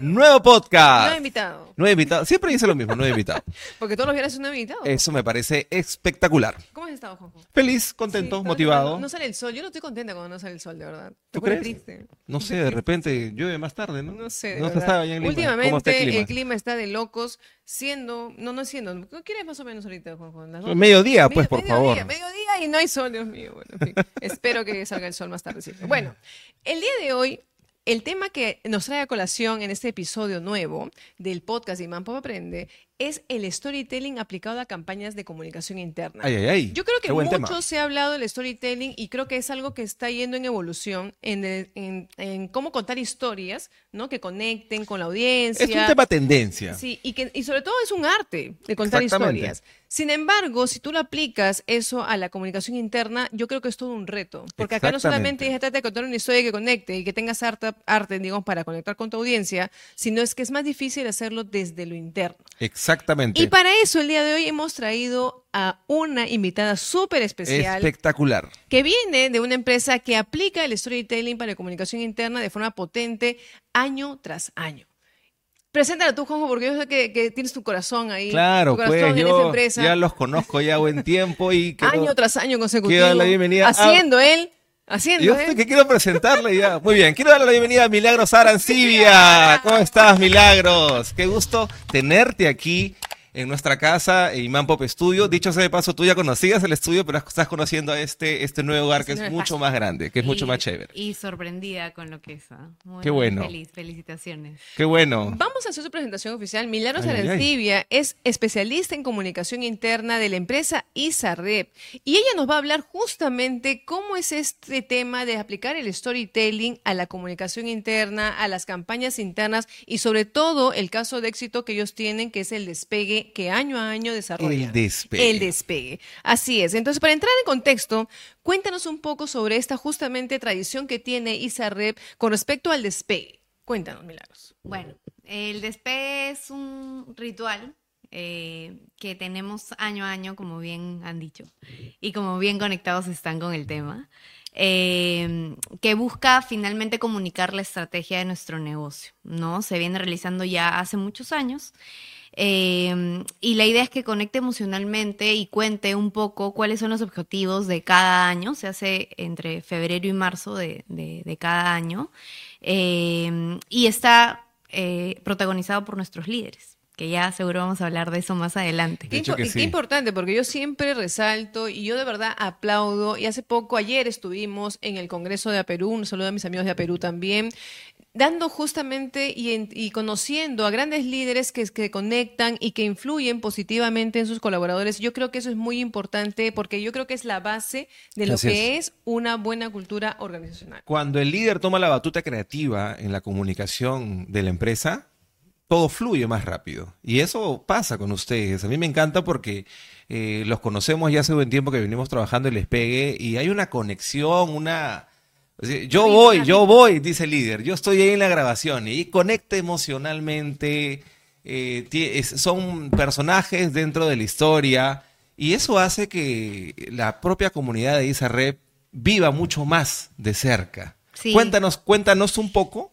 Nuevo podcast. Nuevo invitado. Nuevo invitado. Siempre dice lo mismo, nuevo invitado. Porque todos los viernes es un nuevo invitado. Eso me parece espectacular. ¿Cómo has estado, Juanjo? Feliz, contento, Sí, motivado. No, no sale el sol. Yo no estoy contenta cuando no sale el sol, de verdad. ¿Tú crees? triste. No sé, de repente llueve más tarde, ¿no? No sé, de No estaba allá en Lima. ¿Cómo está Últimamente el clima? está de locos, siendo, no, no siendo, ¿qué eres más o menos ahorita, Juanjo? Las dos- Mediodía, pues, por mediodía, favor. Mediodía y no hay sol, Dios mío. Bueno, en fin, espero que salga el sol más tarde. Bueno, el día de hoy, el tema que nos trae a colación en este episodio nuevo del podcast Imán Pop Aprende es el storytelling aplicado a campañas de comunicación interna. Ay, ay, ay. Yo creo que mucho tema. se ha hablado del storytelling y creo que es algo que está yendo en evolución en, el- en- en cómo contar historias, ¿no? Que conecten con la audiencia. Es un tema tendencia. Sí, y, que, y sobre todo es un arte de contar historias. Sin embargo, si tú lo aplicas eso a la comunicación interna, yo creo que es todo un reto. Porque acá no solamente se trata de contar una historia que conecte y que tengas arte, arte, digamos, para conectar con tu audiencia, sino es que es más difícil hacerlo desde lo interno. Exactamente. Y para eso, el día de hoy hemos traído a una invitada súper especial Espectacular. que viene de una empresa que aplica el storytelling para la comunicación interna de forma potente año tras año. Preséntala tú, Juanjo, porque yo sé que, que tienes tu corazón ahí. Claro, tu corazón pues en esa empresa. ya los conozco ya buen tiempo y quiero- año tras año consecutivo. la bienvenida a- Haciendo él, haciendo Yo él. estoy que quiero presentarle ya. Muy bien, quiero darle la bienvenida a Milagros Arancibia. ¿Cómo estás, Milagros? Qué gusto tenerte aquí en nuestra casa, Imán Pop Studio. Dicho sea de paso, tú ya conocías el estudio, pero estás conociendo a este, este nuevo lugar que es Este nuevo mucho más grande, que es mucho más chévere. Y sorprendida con lo que es. ¿ah? Muy, Qué bueno. Feliz, felicitaciones. Qué bueno. Vamos a hacer su presentación oficial. Milagros. Arancibia es especialista en comunicación interna de la empresa ISAREP y ella nos va a hablar justamente cómo es este tema de aplicar el storytelling a la comunicación interna, a las campañas internas y sobre todo el caso de éxito que ellos tienen, que es el despegue que año a año desarrollan. El despegue. El despegue. Así es. Entonces, para entrar en contexto, cuéntanos un poco sobre esta justamente tradición que tiene ISAREP con respecto al despegue. Cuéntanos, Milagros. Bueno, el despegue es un ritual eh, que tenemos año a año, como bien han dicho, y como bien conectados están con el tema, eh, que busca finalmente comunicar la estrategia de nuestro negocio, ¿no? Se viene realizando ya hace muchos años. Eh, y la idea es que conecte emocionalmente y cuente un poco cuáles son los objetivos de cada año. Se hace entre febrero y marzo de, de- de cada año. Eh, y está eh, protagonizado por nuestros líderes, que ya seguro vamos a hablar de eso más adelante. De Qué, impo- qué importante, porque yo siempre resalto y yo de verdad aplaudo. Y hace poco, ayer estuvimos en el Congreso de Aperú, un saludo a mis amigos de Aperú también, dando justamente y, en- y conociendo a grandes líderes que, que conectan y que influyen positivamente en sus colaboradores. Yo creo que eso es muy importante porque yo creo que es la base de lo Así que es una buena cultura organizacional. Cuando el líder toma la batuta creativa en la comunicación de la empresa, todo fluye más rápido. Y eso pasa con ustedes. A mí me encanta porque eh, los conocemos ya hace buen tiempo que venimos trabajando el despegue y hay una conexión, una... Yo voy, yo voy, dice el líder. Yo estoy ahí en la grabación y conecta emocionalmente. eh, son personajes dentro de la historia y eso hace que la propia comunidad de ISAREP viva mucho más de cerca. Sí. Cuéntanos, cuéntanos un poco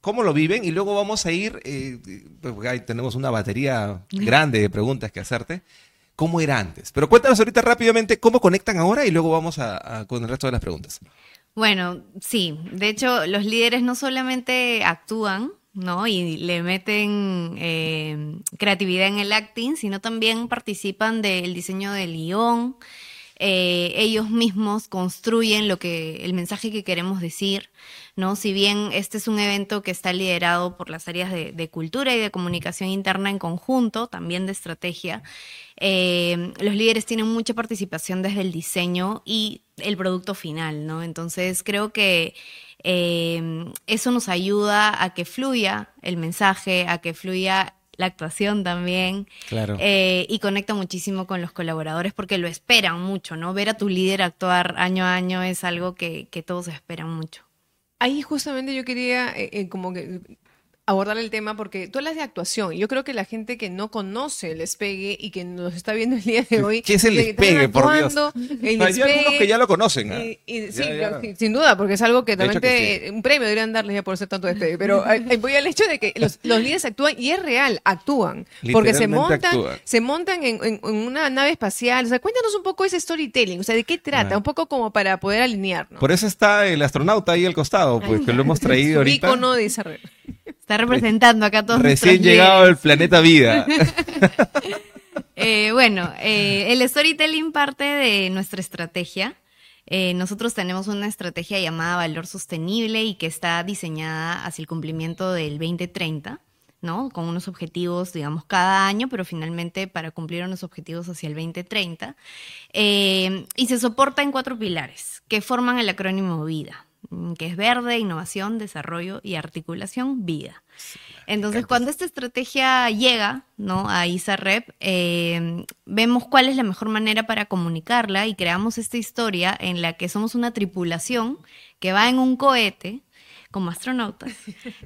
cómo lo viven y luego vamos a ir, eh, porque ahí tenemos una batería grande de preguntas que hacerte. ¿Cómo era antes? Pero cuéntanos ahorita rápidamente cómo conectan ahora y luego vamos a, a- con el resto de las preguntas. Bueno, sí, de hecho los líderes no solamente actúan, ¿no? Y le meten eh, creatividad en el acting, sino también participan del diseño del guion. Eh, ellos mismos construyen lo que, el mensaje que queremos decir, ¿no? Si bien este es un evento que está liderado por las áreas de, cultura y de comunicación interna en conjunto, también de estrategia, eh, los líderes tienen mucha participación desde el diseño y el producto final, ¿no? Entonces creo que eh, eso nos ayuda a que fluya el mensaje, a que fluya la actuación también. Claro. eh, y conecta muchísimo con los colaboradores porque lo esperan mucho, ¿no? Ver a tu líder actuar año a año es algo que, que todos esperan mucho. Ahí justamente yo quería eh, eh, como que abordar el tema porque tú hablas de actuación. y Yo creo que la gente que no conoce el despegue y que nos está viendo el día de hoy. ¿Qué es el despegue, por Dios? actuando, El No, hay algunos que ya lo conocen. y- y- sí, Ya, sin duda, porque es algo que realmente un premio deberían darles ya por hacer tanto despegue. Pero eh, eh, voy al hecho de que los, los líderes actúan y es real, actúan. Porque se montan, actúan. se montan en, en- en una nave espacial. O sea, cuéntanos un poco ese storytelling. O sea, ¿de qué trata? Ah. Un poco como para poder alinearnos. Por eso está el astronauta ahí al costado, pues que lo hemos traído ahorita. ícono de desarrollo. Está representando acá a todos Recién llegado al planeta Vida. Eh, bueno, eh, el storytelling parte de nuestra estrategia. Eh, nosotros tenemos una estrategia llamada Valor Sostenible y que está diseñada hacia el cumplimiento del 2030, ¿no? Con unos objetivos, digamos, cada año, pero finalmente para cumplir unos objetivos hacia el 2030. Eh, y se soporta en cuatro pilares que forman el acrónimo VIDA, que es verde, innovación, desarrollo y articulación VIDA. Entonces, cuando esta estrategia llega ¿no? a ISAREP, eh, vemos cuál es la mejor manera para comunicarla y creamos esta historia en la que somos una tripulación que va en un cohete como astronautas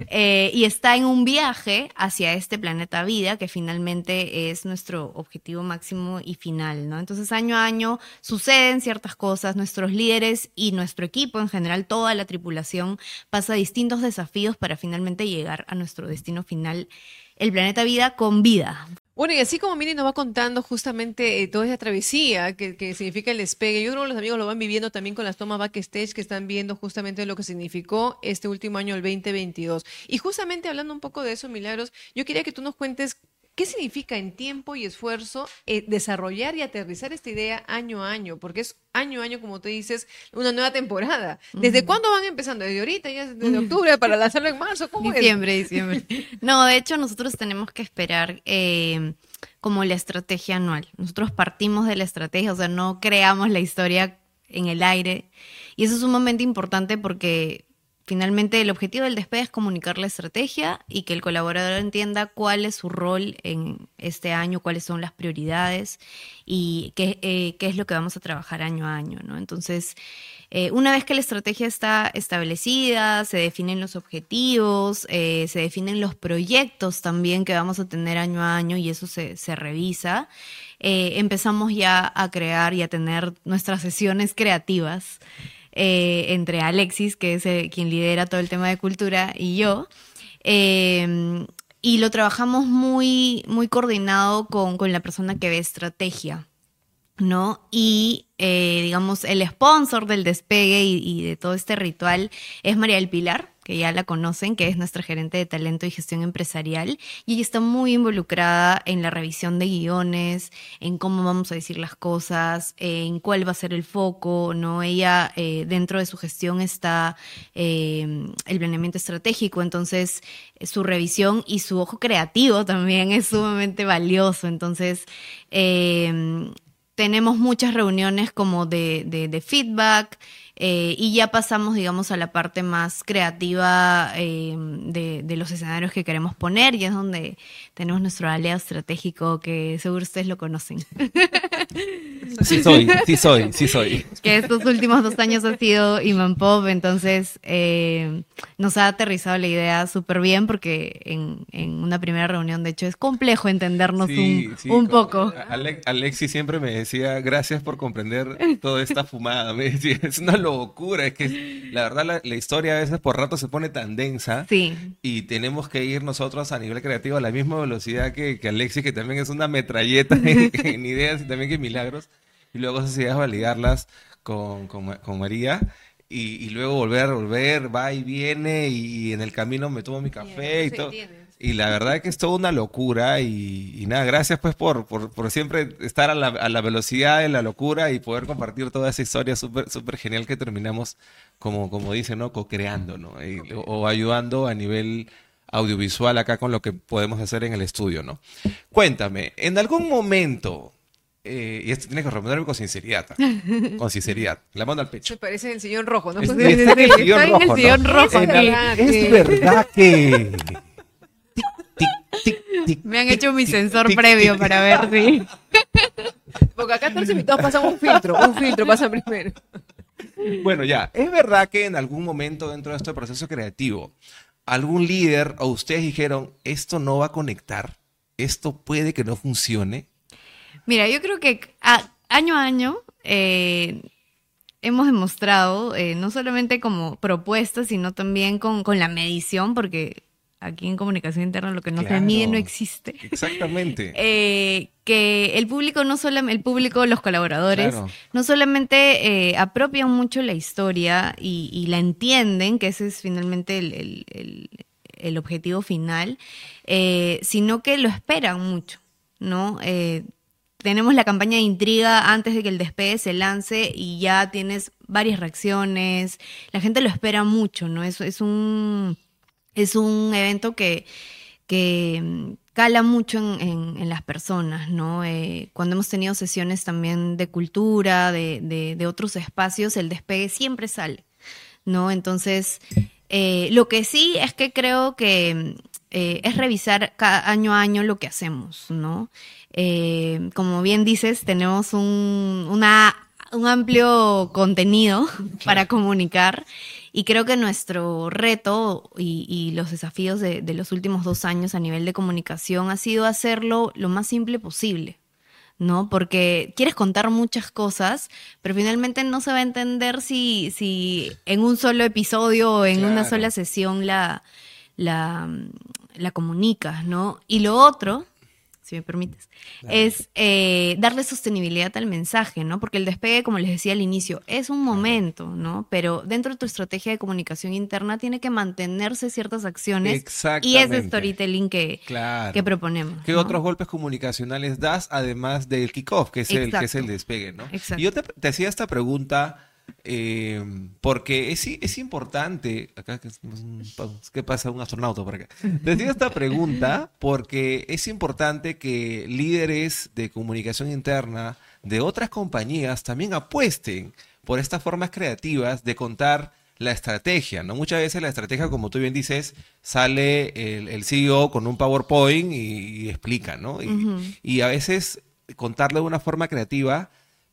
eh, y está en un viaje hacia este planeta vida que finalmente es nuestro objetivo máximo y final, ¿no? Entonces año a año suceden ciertas cosas, nuestros líderes y nuestro equipo en general, toda la tripulación pasa distintos desafíos para finalmente llegar a nuestro destino final, el planeta vida con vida. Bueno, y así como Miri nos va contando justamente eh, toda esa travesía que, que significa el despegue, yo creo que los amigos lo van viviendo también con las tomas backstage que están viendo justamente lo que significó este último año, el 2022. Y justamente hablando un poco de eso, Milagros, yo quería que tú nos cuentes qué significa en tiempo y esfuerzo eh, desarrollar y aterrizar esta idea año a año, porque es año a año, como tú dices, una nueva temporada. ¿Desde cuándo van empezando? ¿Desde ahorita? ¿Ya desde octubre para lanzarlo en marzo? ¿Cómo es? Diciembre, diciembre. No, de hecho nosotros tenemos que esperar eh, como la estrategia anual. Nosotros partimos de la estrategia, o sea, no creamos la historia en el aire. Y eso es sumamente importante porque finalmente el objetivo del despegue es comunicar la estrategia y que el colaborador entienda cuál es su rol en este año, cuáles son las prioridades y qué, eh, es lo que vamos a trabajar año a año. Entonces, eh, una vez que la estrategia está establecida, se definen los objetivos, eh, se definen los proyectos también que vamos a tener año a año y eso se, se revisa, empezamos ya a crear y a tener nuestras sesiones creativas eh, entre Alexis, que es eh, quien lidera todo el tema de cultura, y yo. Eh, y lo trabajamos muy, muy coordinado con, con la persona que ve estrategia. ¿no? Y, digamos, el sponsor del despegue y de todo este ritual es María del Pilar, que ya la conocen, que es nuestra gerente de talento y gestión empresarial, y ella está muy involucrada en la revisión de guiones, en cómo vamos a decir las cosas, en cuál va a ser el foco, ¿no? Ella, eh, dentro de su gestión está eh, el planeamiento estratégico, entonces eh, su revisión y su ojo creativo también es sumamente valioso, entonces... Tenemos muchas reuniones como de feedback eh, y ya pasamos, digamos, a la parte más creativa eh, de, de, los escenarios que queremos poner y es donde tenemos nuestro aliado estratégico que seguro ustedes lo conocen. Sí soy, sí soy, sí soy. Que estos últimos dos años ha sido Iman Pop, entonces eh, nos ha aterrizado la idea súper bien porque en, en, una primera reunión, de hecho, es complejo entendernos sí, un, sí, un poco. Alex, Alexis siempre me decía, gracias por comprender toda esta fumada. Me decía, es una locura, es que la verdad la, la historia a veces por rato se pone tan densa sí. y tenemos que ir nosotros a nivel creativo a la misma velocidad que, que Alexis, que también es una metralleta en, en ideas y también que milagros y luego esas ideas validarlas con, con, con María y, y, luego volver a volver, va y viene y, y en el camino me tomo mi café y todo. Y la verdad es que es toda una locura y, y nada, gracias pues por, por, por siempre estar a la, a la, velocidad de la locura y poder compartir toda esa historia súper super genial que terminamos, como, como dice, ¿no? Co-creando, ¿no? Y, o, o ayudando a nivel audiovisual acá con lo que podemos hacer en el estudio, ¿no? Cuéntame, ¿en algún momento eh, y esto tienes que responderme con sinceridad. Con sinceridad. La mano al pecho. Se parece el sillón rojo, ¿no? Es, está en el sillón Está en rojo. el sillón ¿no? rojo, En sí. al- es verdad que. Tic, tic, Me han tic, hecho mi tic, sensor tic, previo tic. para ver si... Porque acá todos los invitados pasan un filtro, un filtro pasan primero. Bueno, ya. Es verdad que en algún momento dentro de este proceso creativo algún líder o ustedes dijeron, esto no va a conectar, esto puede que no funcione? Mira, yo creo que año a año eh, hemos demostrado, eh, no solamente como propuestas, sino también con, con la medición, porque aquí en comunicación interna lo que no se mide no existe. Exactamente. Eh, que el público, no solamente, el público, los colaboradores, no solamente eh, apropian mucho la historia y, la entienden, que ese es finalmente el, objetivo final, eh, sino que lo esperan mucho, ¿no? tenemos la campaña de intriga antes de que el despegue se lance y ya tienes varias reacciones, la gente lo espera mucho, ¿no? Es, es un es un evento que, que mm, cala mucho en, las personas, ¿no? Eh, cuando hemos tenido sesiones también de cultura, de, de, otros espacios, el despegue siempre sale, ¿no? Entonces, eh, lo que sí es que creo que mm, eh, es revisar cada año a año lo que hacemos, ¿no? como bien dices, tenemos un, una, un amplio contenido para comunicar y creo que nuestro reto y, los desafíos de, los últimos dos años a nivel de comunicación ha sido hacerlo lo más simple posible. ¿no? Porque quieres contar muchas cosas, pero finalmente no se va a entender si, si en un solo episodio o en una sola sesión la, la, la comunicas, ¿no? Y lo otro si me permites, es eh, darle sostenibilidad al mensaje, ¿no? Porque el despegue, como les decía al inicio, es un momento, ¿no? Pero dentro de tu estrategia de comunicación interna tiene que mantenerse ciertas acciones y ese storytelling que, que proponemos. ¿Qué otros golpes comunicacionales das además del kickoff, que es, el, que es el despegue, ¿no? Y yo te, te hacía esta pregunta eh, porque es, es importante, acá, ¿qué pasa un astronauta por acá? Decía esta pregunta porque es importante que líderes de comunicación interna de otras compañías también apuesten por estas formas creativas de contar la estrategia, ¿no? Muchas veces la estrategia, como tú bien dices, sale el, CEO con un PowerPoint y, explica, ¿no? Y, y a veces contarlo de una forma creativa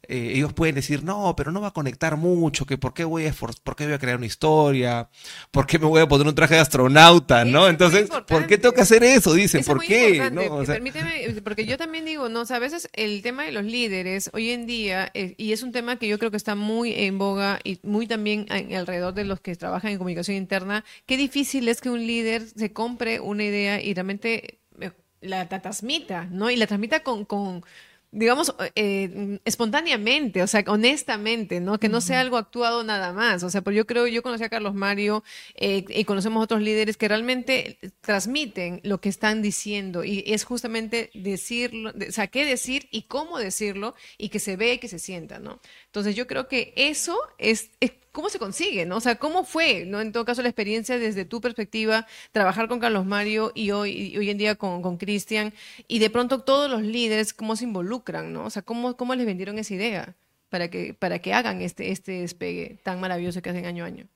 eh, ellos pueden decir, no, pero no va a conectar mucho, que por qué voy a, por qué voy a crear una historia, por qué me voy a poner un traje de astronauta, ¿no? Entonces, ¿por qué tengo que hacer eso? Dicen, ¿por qué? ¿No? Permíteme, porque yo también digo, no, o sea, a veces el tema de los líderes hoy en día, eh, y es un tema que yo creo que está muy en boga y muy también alrededor de los que trabajan en comunicación interna, qué difícil es que un líder se compre una idea y realmente eh, la, transmita, ¿no? Y la transmita con, con digamos, eh, espontáneamente, o sea, honestamente, ¿no? Que no sea algo actuado nada más. O sea, pues yo creo, yo conocí a Carlos Mario eh, y conocemos otros líderes que realmente transmiten lo que están diciendo y es justamente decirlo, o sea, qué decir y cómo decirlo y que se ve y que se sienta, ¿no? Entonces yo creo que eso es, ¿cómo se consigue? ¿no? O sea, ¿cómo fue, no? En todo caso, la experiencia desde tu perspectiva, trabajar con Carlos Mario y hoy, hoy en día con Cristian, y de pronto todos los líderes, ¿cómo se involucran, no? O sea, ¿cómo, cómo les vendieron esa idea para que, para que hagan este, este despegue tan maravilloso que hacen año a año?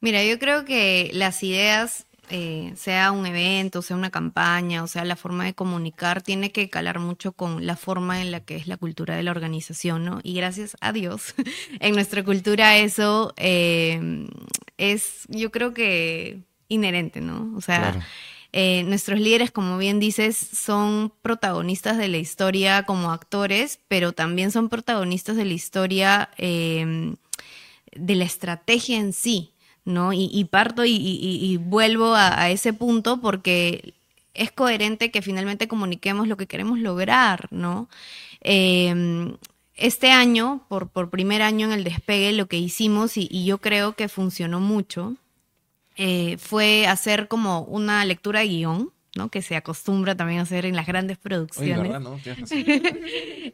Mira, yo creo que las ideas eh, sea un evento, sea una campaña, o sea la forma de comunicar, tiene que calar mucho con la forma en la que es la cultura de la organización, ¿no? Y gracias a Dios, en nuestra cultura eso eh, es, yo creo que inherente, ¿no? O sea, eh, nuestros líderes, como bien dices, son protagonistas de la historia como actores, pero también son protagonistas de la historia de la estrategia en sí. ¿No? Y, parto y, vuelvo a, ese punto porque es coherente que finalmente comuniquemos lo que queremos lograr, ¿no? Em, este año, por, por primer año en el despegue, lo que hicimos, y, yo creo que funcionó mucho, eh, fue hacer como una lectura de guion, ¿no? que se acostumbra también a hacer en las grandes producciones.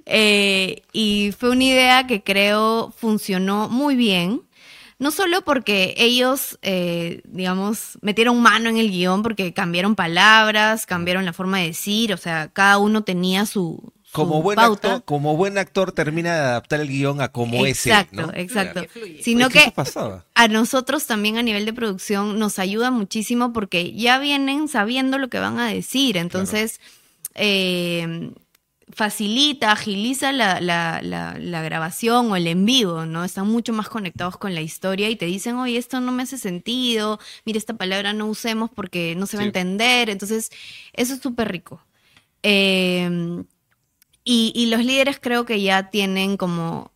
Eh, y fue una idea que creo funcionó muy bien. No solo porque ellos, eh, digamos, metieron mano en el guion, porque cambiaron palabras, cambiaron la forma de decir, o sea, cada uno tenía su, como buen actor, como buen actor termina de adaptar el guion a como es él, ¿no? Exacto, Sino que, a nosotros también a nivel de producción nos ayuda muchísimo porque ya vienen sabiendo lo que van a decir, entonces eh, facilita, agiliza la, la, la, la, grabación o el en vivo, ¿no? Están mucho más conectados con la historia y te dicen, oye, esto no me hace sentido, mira, esta palabra no usemos porque no se va a entender. Entonces, eso es súper rico. Eh, y, y, los líderes creo que ya tienen como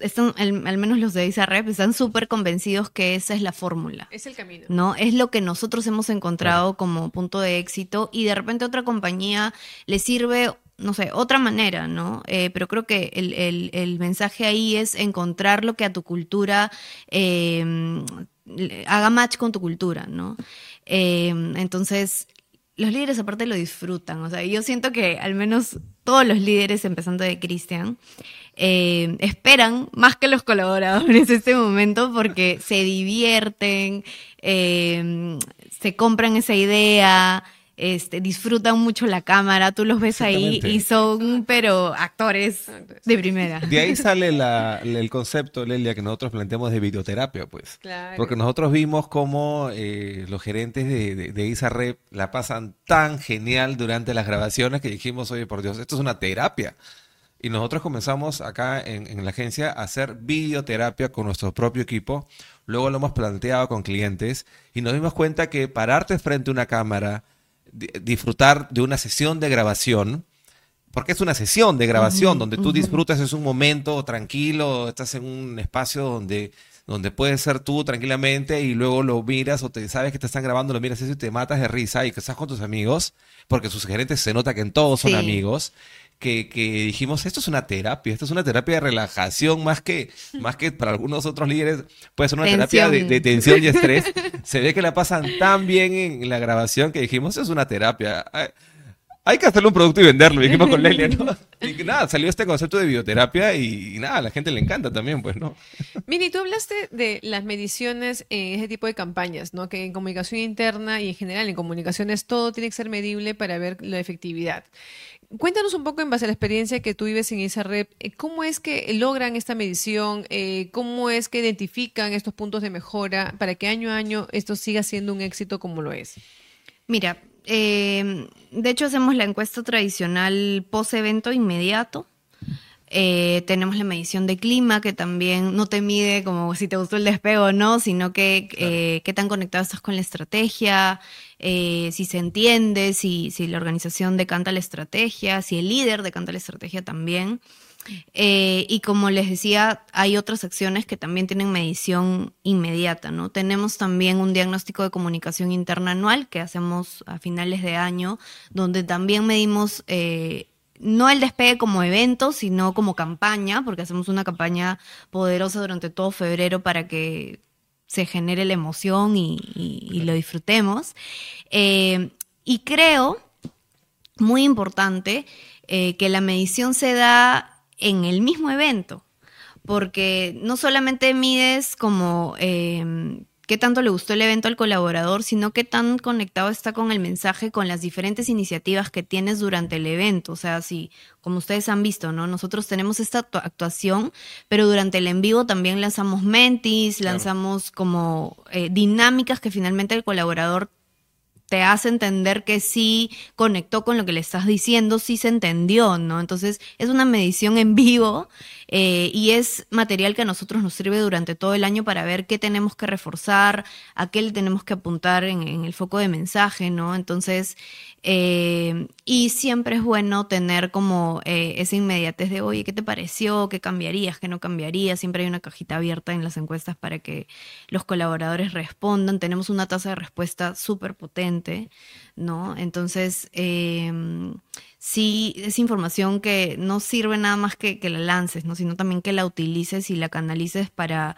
están, al, menos los de ISAREP, están súper convencidos que esa es la fórmula. Es el camino. ¿No? Es lo que nosotros hemos encontrado como punto de éxito y de repente otra compañía le sirve no sé, otra manera, ¿no? Eh, pero creo que el, mensaje ahí es encontrar lo que a tu cultura em, haga match con tu cultura, ¿no? Em, entonces, los líderes aparte lo disfrutan, o sea, yo siento que al menos todos los líderes, empezando de Cristian, eh, esperan más que los colaboradores este momento porque se divierten, se compran esa idea, este, disfrutan mucho la cámara, tú los ves ahí y son, pero actores de primera. De ahí sale el concepto, Lelia, que nosotros planteamos de videoterapia, pues. Porque nosotros vimos cómo eh, los gerentes de, de, de ISAREP la pasan tan genial durante las grabaciones que dijimos, oye, por Dios, esto es una terapia. Y nosotros comenzamos acá en, en, la agencia a hacer videoterapia con nuestro propio equipo. Luego lo hemos planteado con clientes y nos dimos cuenta que pararte frente a una cámara, disfrutar de una sesión de grabación, porque es una sesión de grabación donde tú disfrutas, es un momento tranquilo, estás en un espacio donde, donde puedes ser tú tranquilamente y luego lo miras o te sabes que te están grabando, lo miras eso y te matas de risa y que estás con tus amigos, porque sus gerentes se nota que en todos son amigos que, dijimos, esto es una terapia, esto es una terapia de relajación más que, más que para algunos otros líderes puede ser una terapia de, tensión y estrés. Se ve que la pasan tan bien en la grabación que dijimos, es una terapia. Hay que hacerle un producto y venderlo, dijimos con Lelia, ¿no? Y nada, salió este concepto de bioterapia y, nada, a la gente le encanta también, pues, ¿no? Mini, tú hablaste de las mediciones en ese tipo de campañas, ¿no? Que en comunicación interna y en general en comunicaciones todo tiene que ser medible para ver la efectividad. Cuéntanos un poco en base a la experiencia que tú vives en esa red, eh, ¿cómo es que logran esta medición? Eh, ¿Cómo es que identifican estos puntos de mejora para que año a año esto siga siendo un éxito como lo es? Mira, eh, de hecho hacemos la encuesta tradicional post-evento inmediato. Tenemos la medición de clima, que también no te mide como si te gustó el despego o no, sino que qué tan conectado estás con la estrategia, eh, si se entiende, si, si, la organización decanta la estrategia, si el líder decanta la estrategia también. Eh, y como les decía, hay otras acciones que también tienen medición inmediata, ¿no? Tenemos también un diagnóstico de comunicación interna anual que hacemos a finales de año, donde también medimos eh, no el despegue como evento, sino como campaña, porque hacemos una campaña poderosa durante todo febrero para que se genere la emoción y, lo disfrutemos. Eh, y creo, muy importante, eh, que la medición se da en el mismo evento, porque no solamente mides como eh, qué tanto le gustó el evento al colaborador, sino qué tan conectado está con el mensaje, con las diferentes iniciativas que tienes durante el evento. O sea, si, como ustedes han visto, ¿no? Nosotros tenemos esta actuación, pero durante el en vivo también lanzamos mentis, lanzamos como eh, dinámicas que finalmente el colaborador te hace entender que sí conectó con lo que le estás diciendo, sí se entendió, ¿no? Entonces es una medición en vivo eh, y es material que a nosotros nos sirve durante todo el año para ver qué tenemos que reforzar, a qué le tenemos que apuntar en, el foco de mensaje, ¿no? Entonces, eh, y siempre es bueno tener como eh, esa inmediatez de, oye, ¿qué te pareció? ¿Qué cambiarías? ¿Qué no cambiarías? Siempre hay una cajita abierta en las encuestas para que los colaboradores respondan. Tenemos una tasa de respuesta súper potente, ¿no? Entonces, sí es información que no sirve nada más que, que la lances, ¿no? sino también que la utilices y la canalices para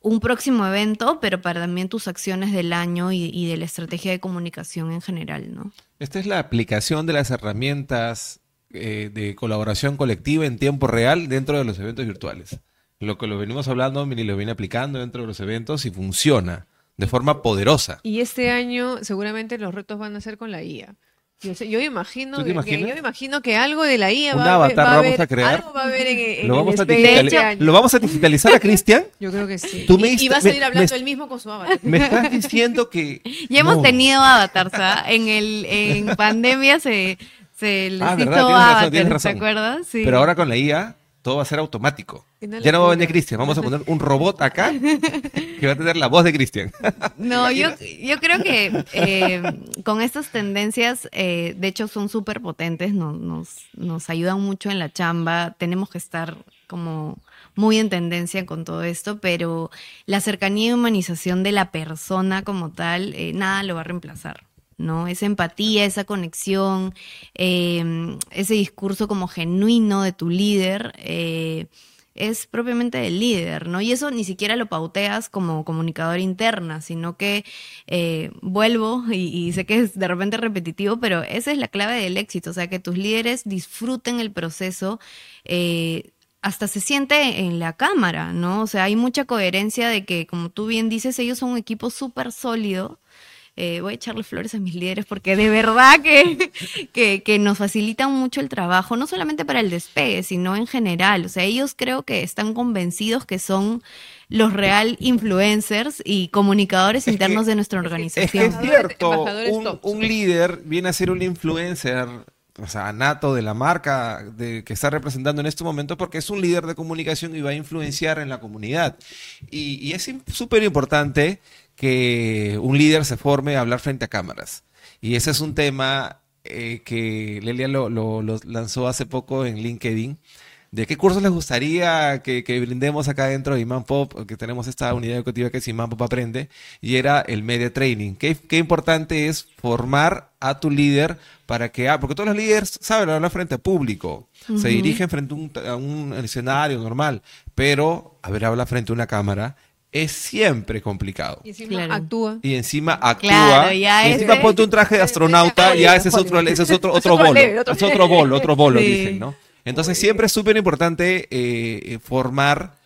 un próximo evento, pero para también tus acciones del año y, de la estrategia de comunicación en general, ¿no? Esta es la aplicación de las herramientas eh, de colaboración colectiva en tiempo real dentro de los eventos virtuales. Lo que lo venimos hablando, Mini lo viene aplicando dentro de los eventos y funciona de forma poderosa. Y este año seguramente los retos van a ser con la IA. Yo, imagino que, yo imagino que algo de la IA va, avatar a vamos a crear. Algo va a haber en, ¿Lo, vamos a este ¿Lo vamos a digitalizar a Cristian? Yo creo que sí. y, va a salir hablando él mismo con su avatar. Me estás diciendo que. Ya hemos tenido avatars, ¿ah? En, el, en pandemia se Se les Ah, hizo verdad, tienes razón, avatar, tienes ¿te razón. acuerdas? Sí. Pero ahora con la IA todo va a ser automático. Ya no va a venir. Cristian, vamos a poner un robot acá que va a tener la voz de Cristian. No, yo, yo creo que eh, con estas tendencias, eh, de hecho, son súper potentes, no- nos, nos ayudan mucho en la chamba, tenemos que estar como muy en tendencia con todo esto, pero la cercanía y humanización de la persona como tal, eh, nada lo va a reemplazar. ¿No? Esa empatía, esa conexión, eh, ese discurso como genuino de tu líder, eh, es propiamente del líder, ¿no? Y eso ni siquiera lo pauteas como comunicador interna, sino que eh, vuelvo, y, y sé que es de repente repetitivo, pero esa es la clave del éxito, o sea, que tus líderes disfruten el proceso. eh, hasta se siente en la cámara, ¿no? O sea, hay mucha coherencia de que, como tú bien dices, ellos son un equipo súper sólido. Eh, voy a echarle flores a mis líderes porque de verdad que, que, que nos facilitan mucho el trabajo, no solamente para el despegue, sino en general. O sea, ellos creo que están convencidos que son los real influencers y comunicadores Es internos que- de nuestra Es que organización. es cierto, un, líder viene a ser un influencer, o sea, nato de la marca de, que está representando en este momento porque es un líder de comunicación y va a influenciar en la comunidad. Y, y es súper importante que un líder se forme a hablar frente a cámaras. Y ese es un tema eh, que Lelia lo, lo- lo lanzó hace poco en LinkedIn. ¿De qué cursos les gustaría que, que brindemos acá dentro de Imán Pop? Que tenemos esta unidad educativa que es Imán Pop Aprende y era el Media Training. ¿Qué, qué importante es formar a tu líder para que, ah, porque todos los líderes saben hablar frente a público, se dirigen frente a un, a un escenario normal, pero a ver, habla frente a una cámara es siempre complicado. Y encima Claro. actúa. Y encima actúa. Claro, ya y encima ponte un traje de astronauta, ya ese es otro, ese es otro, otro bolo. Es otro bolo, otro bolo, Sí. dicen, ¿no? Entonces siempre es súper importante eh, eh, formar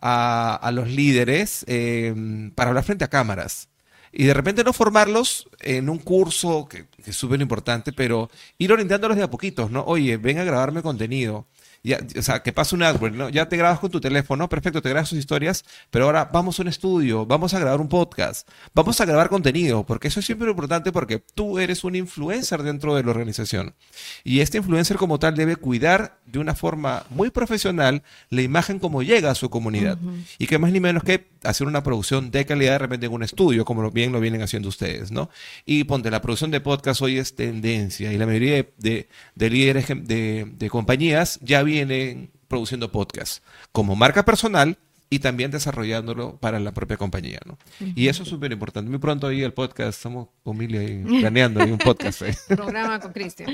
a, a los líderes eh, para hablar frente a cámaras. Y de repente no formarlos en un curso, que, que es súper importante, pero ir orientándolos de a poquitos, ¿no? Oye, ven a grabarme contenido. Ya, o sea, que pase un AdWords, ¿no? Ya te grabas con tu teléfono, perfecto, te grabas tus historias, pero ahora vamos a un estudio, vamos a grabar un podcast, vamos a grabar contenido, porque eso es siempre importante porque tú eres un influencer dentro de la organización. Y este influencer como tal debe cuidar de una forma muy profesional la imagen como llega a su comunidad. Y que más ni menos que hacer una producción de calidad de repente en un estudio, como bien lo vienen haciendo ustedes, ¿no? Y ponte, la producción de podcast hoy es tendencia y la mayoría de, de- de líderes de, de compañías ya vienen produciendo podcast como marca personal y también desarrollándolo para la propia compañía, ¿no? Y eso es súper importante. Muy pronto ahí el podcast, estamos con Mili ahí planeando ahí un podcast. ahí. Programa con Cristian.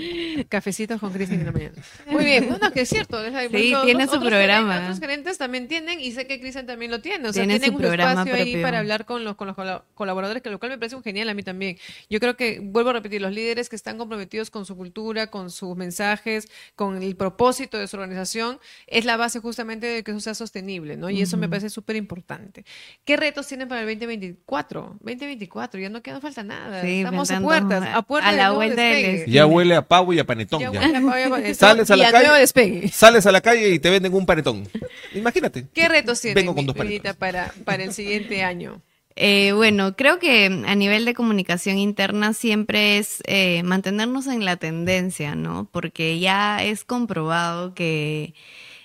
Cafecitos con Cristian en la mañana. Muy bien. Bueno, que es cierto. es- hay- Sí, tiene su programa. gerentes- Otros gerentes también tienen y sé que Cristian también lo tiene. O sea, Tiene tienen su un programa espacio ahí propio. para hablar con los, con los cola- colaboradores, que lo cual me parece un genial a mí también. Yo creo que, vuelvo a repetir, los líderes que están comprometidos con su cultura, con sus mensajes, con el propósito de su organización, es la base justamente de que eso sea sostenible, ¿no? Y eso me parece súper importante. ¿Qué retos tienen para el 2024? 2024, ya no queda falta nada. Sí, Estamos a pensando puertas, a puertas a la vuelta del Ya huele a pavo y a panetón. Ya ya. huele a pavo y a- Sales a y la calle. Sales a la calle y te venden un panetón. Imagínate. ¿Qué retos tienen, Vengo con dos Mirita, para, para el siguiente año? Eh, bueno, creo que a nivel de comunicación interna siempre es eh, mantenernos en la tendencia, ¿no? Porque ya es comprobado que,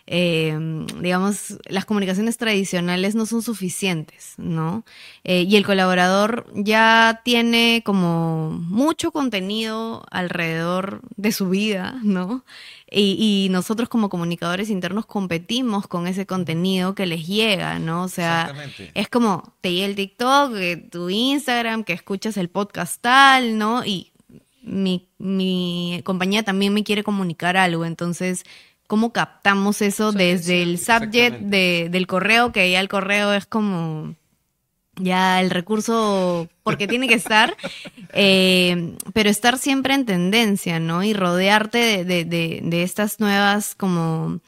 eh, digamos, las comunicaciones tradicionales no son suficientes, ¿no? Eh, y el colaborador ya tiene como mucho contenido alrededor de su vida, ¿no? Y, y nosotros como comunicadores internos competimos con ese contenido que les llega, ¿no? O sea, es como te llega el TikTok, eh, tu Instagram, que escuchas el podcast tal, ¿no? Y mi, mi compañía también me quiere comunicar algo, entonces, ¿cómo captamos eso desde el subject de- del correo, que ya el correo es como ya el recurso porque tiene que estar, eh, pero estar siempre en tendencia, ¿no? Y rodearte de, de- de- de estas nuevas como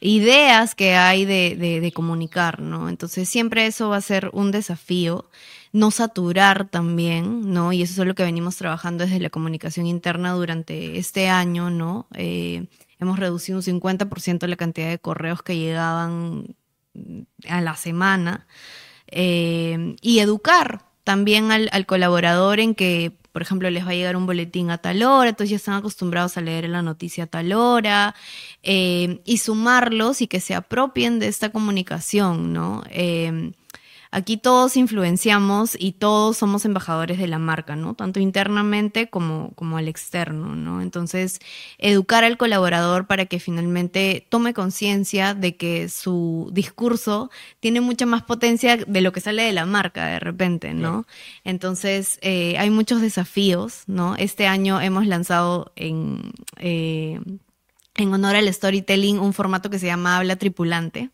ideas que hay de, de- de comunicar, ¿no? Entonces siempre eso va a ser un desafío, no saturar también, ¿no? Y eso es lo que venimos trabajando desde la comunicación interna durante este año, ¿no? Eh, hemos reducido un 50% la cantidad de correos que llegaban a la semana eh, y educar también al, al colaborador en que, por ejemplo, les va a llegar un boletín a tal hora, entonces ya están acostumbrados a leer la noticia a tal hora, eh, y sumarlos y que se apropien de esta comunicación, ¿no? Eh, Aquí todos influenciamos y todos somos embajadores de la marca, ¿no? Tanto internamente como, como al externo, ¿no? Entonces, educar al colaborador para que finalmente tome conciencia de que su discurso tiene mucha más potencia de lo que sale de la marca de repente, ¿no? Entonces, eh, hay muchos desafíos, ¿no? Este año hemos lanzado en... Eh, en honor al storytelling, un formato que se llama Habla Tripulante,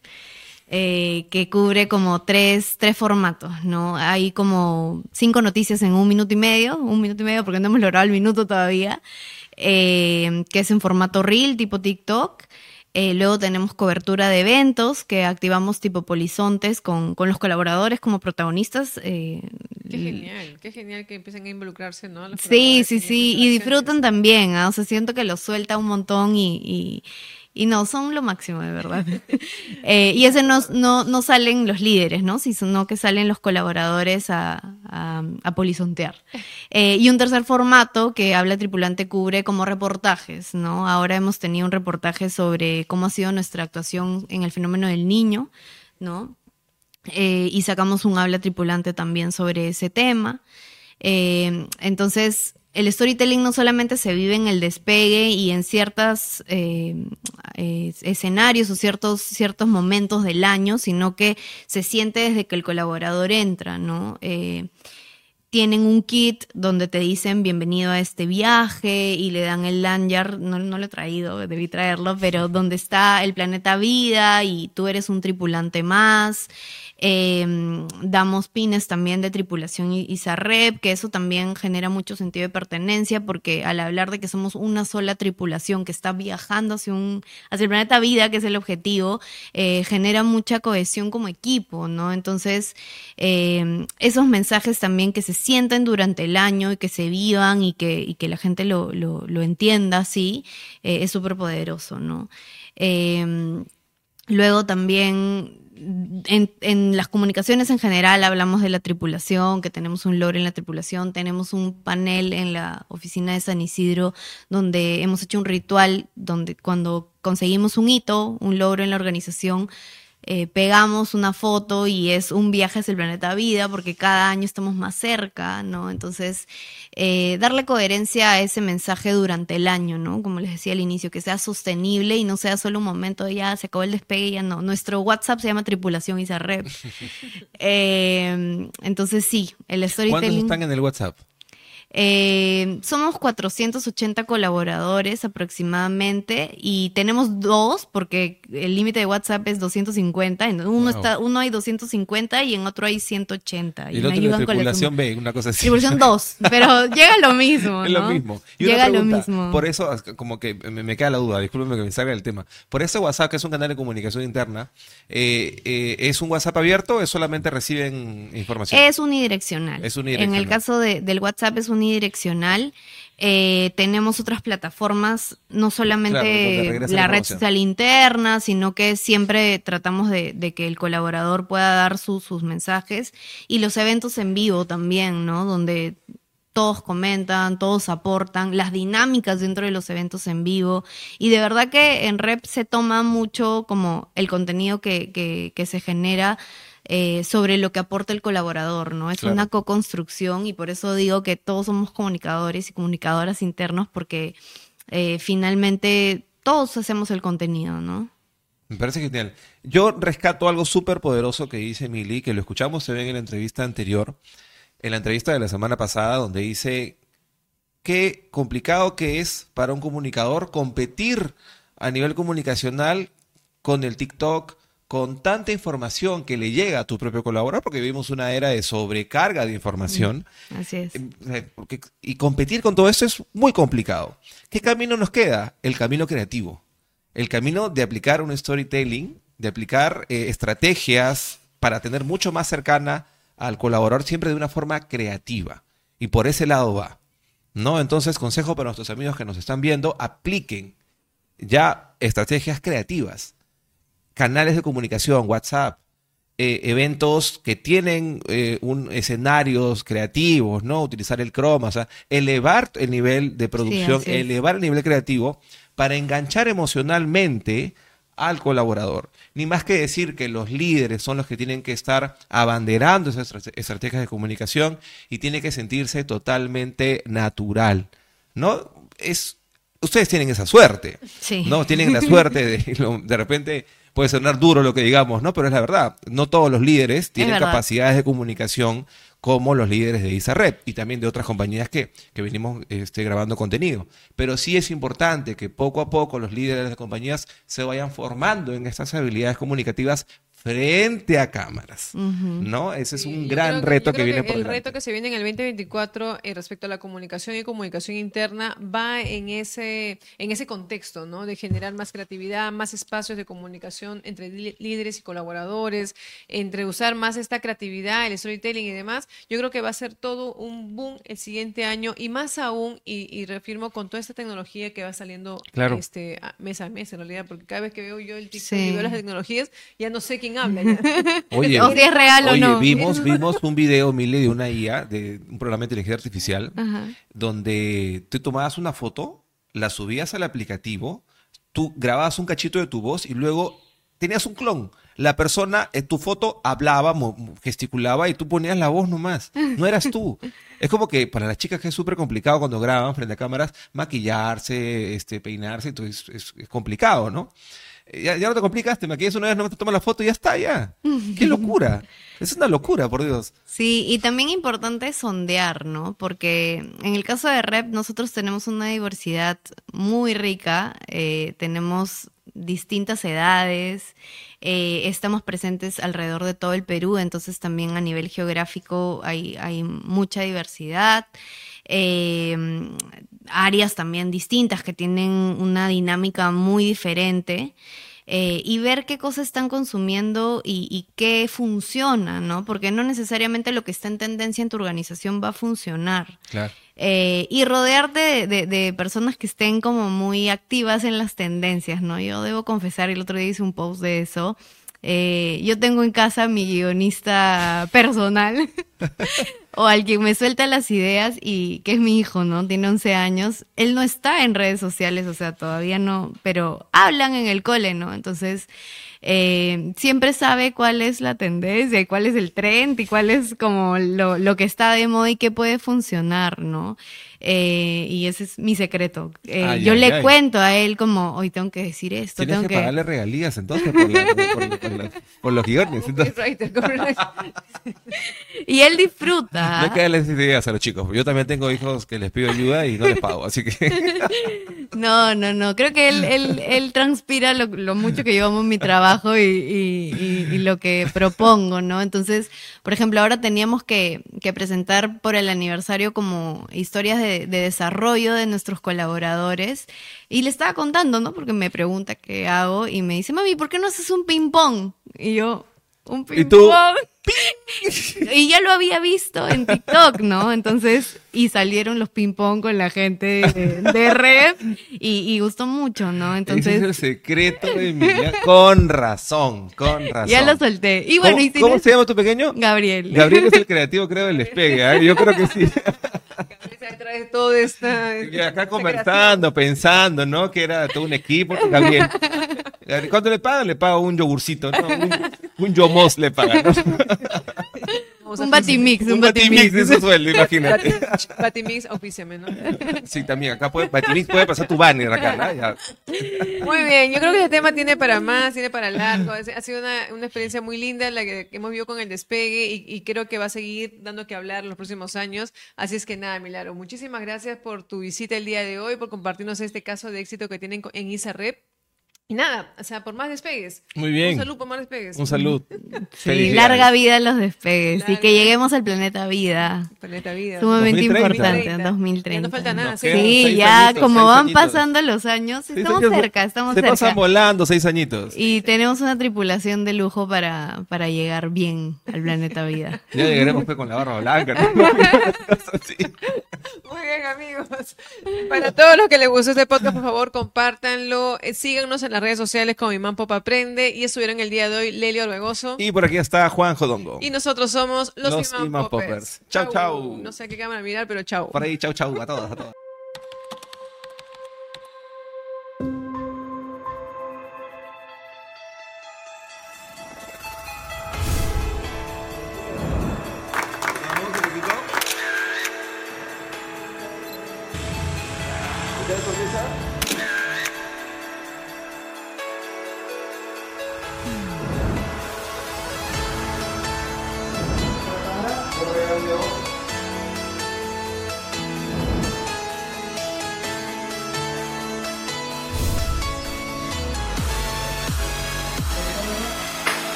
eh, que cubre como tres, tres formatos, ¿no? Hay como cinco noticias en un minuto y medio, un minuto y medio porque no hemos logrado el minuto todavía, eh, que es en formato reel, tipo TikTok. Eh, luego tenemos cobertura de eventos que activamos tipo polizontes con, con los colaboradores como protagonistas. qué genial, qué genial que empiecen a involucrarse, ¿no? sí, sí, sí, y disfrutan también, ¿ah? o sea, siento que los suelta un montón y y no, son lo máximo, de verdad. Eh, y ese no, no, no, salen los líderes, ¿no? Sino que salen los colaboradores a, a, polizontear. Eh, y un tercer formato que habla tripulante cubre como reportajes, ¿no? Ahora hemos tenido un reportaje sobre cómo ha sido nuestra actuación en el fenómeno del niño, ¿no? Eh, y sacamos un habla tripulante también sobre ese tema. entonces, el storytelling no solamente se vive en el despegue y en ciertos eh, escenarios o ciertos, ciertos momentos del año, sino que se siente desde que el colaborador entra, ¿no? Eh, tienen un kit donde te dicen bienvenido a este viaje y le dan el lanyard, no, no lo he traído, debí traerlo, pero donde está el planeta vida y tú eres un tripulante más. Em, damos pines también de tripulación y Sarrep, que eso también genera mucho sentido de pertenencia, porque al hablar de que somos una sola tripulación que está viajando hacia, un, hacia el planeta vida, que es el objetivo, eh, genera mucha cohesión como equipo, ¿no? Entonces, em, esos mensajes también que se sienten durante el año y que se vivan y que, y que la gente lo, lo, lo entienda así, eh, es súper poderoso, ¿no? Em, luego también en, las comunicaciones en general hablamos de la tripulación, que tenemos un lore en la tripulación, tenemos un panel en la oficina de San Isidro donde hemos hecho un ritual donde cuando conseguimos un hito, un logro en la organización, eh, pegamos una foto y es un viaje hacia el planeta vida porque cada año estamos más cerca, ¿no? Entonces, eh, darle coherencia a ese mensaje durante el año, ¿no? Como les decía al inicio, que sea sostenible y no sea solo un momento de ya se acabó el despegue, ya no. Nuestro WhatsApp se llama Tripulación Isarrep. eh, entonces, sí, el storytelling... ¿Cuántos están en el WhatsApp? Eh, somos 480 colaboradores aproximadamente y tenemos dos porque el límite de WhatsApp es 250. En uno, está, uno hay 250 y en otro hay 180. Y, y otro es tripulación B, una cosa así. Tripulación 2, pero llega lo mismo. Es lo mismo. llega lo mismo. Por eso, como que me, queda la duda, discúlpeme que me salga el tema. Por eso WhatsApp, que es un canal de comunicación interna, eh, eh, ¿es un WhatsApp abierto o solamente reciben información? Es unidireccional. Es unidireccional. En el caso de, del WhatsApp es unidireccional direccional eh, tenemos otras plataformas, no solamente la red social interna, sino que siempre tratamos de, que el colaborador pueda dar sus mensajes y los eventos en vivo también, ¿no? Donde todos comentan, todos aportan, las dinámicas dentro de los eventos en vivo. Y de verdad que en Rep se toma mucho como el contenido que, que, que se genera eh, sobre lo que aporta el colaborador, ¿no? Es una co-construcción y por eso digo que todos somos comunicadores y comunicadoras internos porque eh, finalmente todos hacemos el contenido, ¿no? Me parece genial. Yo rescato algo súper poderoso que dice Mili, que lo escuchamos se ve en la entrevista anterior, en la entrevista de la semana pasada, donde dice qué complicado que es para un comunicador competir a nivel comunicacional con el TikTok, con tanta información que le llega a tu propio colaborador, porque vivimos una era de sobrecarga de información. Mm, así es. Eh, y competir con todo eso es muy complicado. ¿Qué camino nos queda? El camino creativo. El camino de aplicar un storytelling, de aplicar eh, estrategias para tener mucho más cercana al colaborador siempre de una forma creativa. Y por ese lado va. ¿No? Entonces, consejo para nuestros amigos que nos están viendo, apliquen ya estrategias creativas canales de comunicación, WhatsApp, eh, eventos que tienen eh, un, escenarios creativos, ¿no? Utilizar el croma, o sea, elevar el nivel de producción, elevar el nivel creativo para enganchar emocionalmente al colaborador. Ni más que decir que los líderes son los que tienen que estar abanderando esas estra- estrategias de comunicación y tiene que sentirse totalmente natural, ¿no? Es, ustedes tienen esa suerte, Sí. ¿no? Tienen la suerte de, de repente puede sonar duro lo que digamos, ¿no? Pero es la verdad. No todos los líderes tienen capacidades de comunicación como los líderes de ISAREP y también de otras compañías que, que venimos este, grabando contenido. Pero sí es importante que poco a poco los líderes de compañías se vayan formando en estas habilidades comunicativas frente a cámaras, ¿no? Ese es un yo gran que- reto que, viene que por El delante. reto que se viene en el 2024 eh, respecto a la comunicación y comunicación interna va en ese, en ese contexto, ¿no? De generar más creatividad, más espacios de comunicación entre líderes y colaboradores, entre usar más esta creatividad, el storytelling y demás. Yo creo que va a ser todo un boom el siguiente año y más aún, y, y reafirmo con toda esta tecnología que va saliendo Claro. este, mes a mes en realidad, porque cada vez que veo yo el TikTok Sí. y veo las tecnologías, ya no sé quién habla. Oye, O si es real o oye, no. vimos, vimos un video, Mile, de una IA, de un programa de inteligencia artificial, Ajá. donde tú tomabas una foto, la subías al aplicativo, tú grababas un cachito de tu voz y luego tenías un clon. La persona en tu foto hablaba, gesticulaba y tú ponías la voz nomás. No eras tú. Es como que para las chicas que es súper complicado cuando graban frente a cámaras, maquillarse, este, peinarse, entonces es, es complicado, ¿no? Eh, Ya, ya no te complicas, te maquillas una vez, no te tomas la foto y ya está, ya. ¡Qué locura! Es una locura, por Dios. Sí, y también importante sondear, ¿no? Porque en el caso de Rep nosotros tenemos una diversidad muy rica, eh, tenemos distintas edades, eh, estamos presentes alrededor de todo el Perú, entonces también a nivel geográfico hay, hay mucha diversidad. eh, áreas también distintas que tienen una dinámica muy diferente eh, y ver qué cosas están consumiendo y, y qué funciona, ¿no? Porque no necesariamente lo que está en tendencia en tu organización va a funcionar. Claro. Eh, y rodearte de, de- de personas que estén como muy activas en las tendencias, ¿no? Yo debo confesar, el otro día hice un post de eso. Eh, yo tengo en casa mi guionista personal o al quien me suelta las ideas y que es mi hijo, ¿no? Tiene 11 años. Él no está en redes sociales, o sea, todavía no, pero hablan en el cole, ¿no? Entonces, eh, siempre sabe cuál es la tendencia y cuál es el trend y cuál es como lo, lo que está de moda y qué puede funcionar, ¿no? Eh, y ese es mi secreto. Eh, Ay, yo ay, le ay. cuento a él como, hoy tengo que decir esto, Tienes tengo que, que... pagarle regalías entonces por, la- por- por la- por los guiones. Entonces. Y él disfruta. No hay que darles ideas a los chicos. Yo también tengo hijos que les pido ayuda y no les pago. Así que No, no, no. Creo que él, él, él transpira lo, lo mucho que yo amo en mi trabajo y, y- y- y lo que propongo, ¿no? Entonces, por ejemplo, ahora teníamos que, que presentar por el aniversario como historias de, de desarrollo de nuestros colaboradores. Y le estaba contando, ¿no? Porque me pregunta qué hago y me dice, mami, ¿por qué no haces un ping-pong? Y yo, un ¿Y tú? ping-pong. Y ya lo había visto en TikTok, ¿no? Entonces, y salieron los ping-pong con la gente de, de y, y gustó mucho, ¿no? ese Entonces, es el secreto de mi vida. Con razón, con razón. ya lo solté. Y bueno, ¿Cómo, y si cómo no- se llama tu pequeño? Gabriel. Gabriel es el creativo, creo, del despegue. ¿eh? Yo creo que sí. Detrás de todo esta... Y acá conversando, pensando, ¿no? Que era todo un equipo. Gabriel. Gabriel, ¿Cuánto le pagan? Le pago un yogurcito, ¿no? Un, un yomos le pagan, ¿no? Un batimix, un, Un batimix de su sueldo, imagínate. Bati- Batimix, auspíciame, ¿no? Sí, también. Acá puede, batimix puede pasar tu banner acá, ¿no? Ya. Muy bien, yo creo que este tema tiene para más, tiene para largo. Ha sido una, una experiencia muy linda la que, hemos vivido con el despegue y, y creo que va a seguir dando que hablar los próximos años. Así es que nada, Milaro, muchísimas gracias por tu visita el día de hoy, por compartirnos este caso de éxito que tienen en ISAREP. Y nada, o sea, por más despegues. Muy bien. Un saludo por más despegues. Un salud. Sí, larga vida los despegues y que lleguemos al planeta vida. Planeta Vida. Sumamente 2030. importante, 2030. 2030. Ya no falta nada, sí. ya añitos, como van añitos. pasando los años, estamos años, cerca, estamos Se cerca. pasan volando seis añitos. Y tenemos una tripulación de lujo para, para llegar bien al planeta vida. Ya llegaremos pues, con la barba blanca. ¿no? Muy bien, amigos. Para todos los que les gustó este podcast, por favor, compártanlo. Eh, Síganos en las redes sociales como Imán Pop Aprende y estuvieron el día de hoy Lelio Orbegoso. Y por aquí está Juan Jodongo. Y nosotros somos los, Los Imán Imán Poppers. Poppers. Chau, chau. No sé a qué cámara mirar, pero chau. Por ahí, chau, chau, a todos, a todos.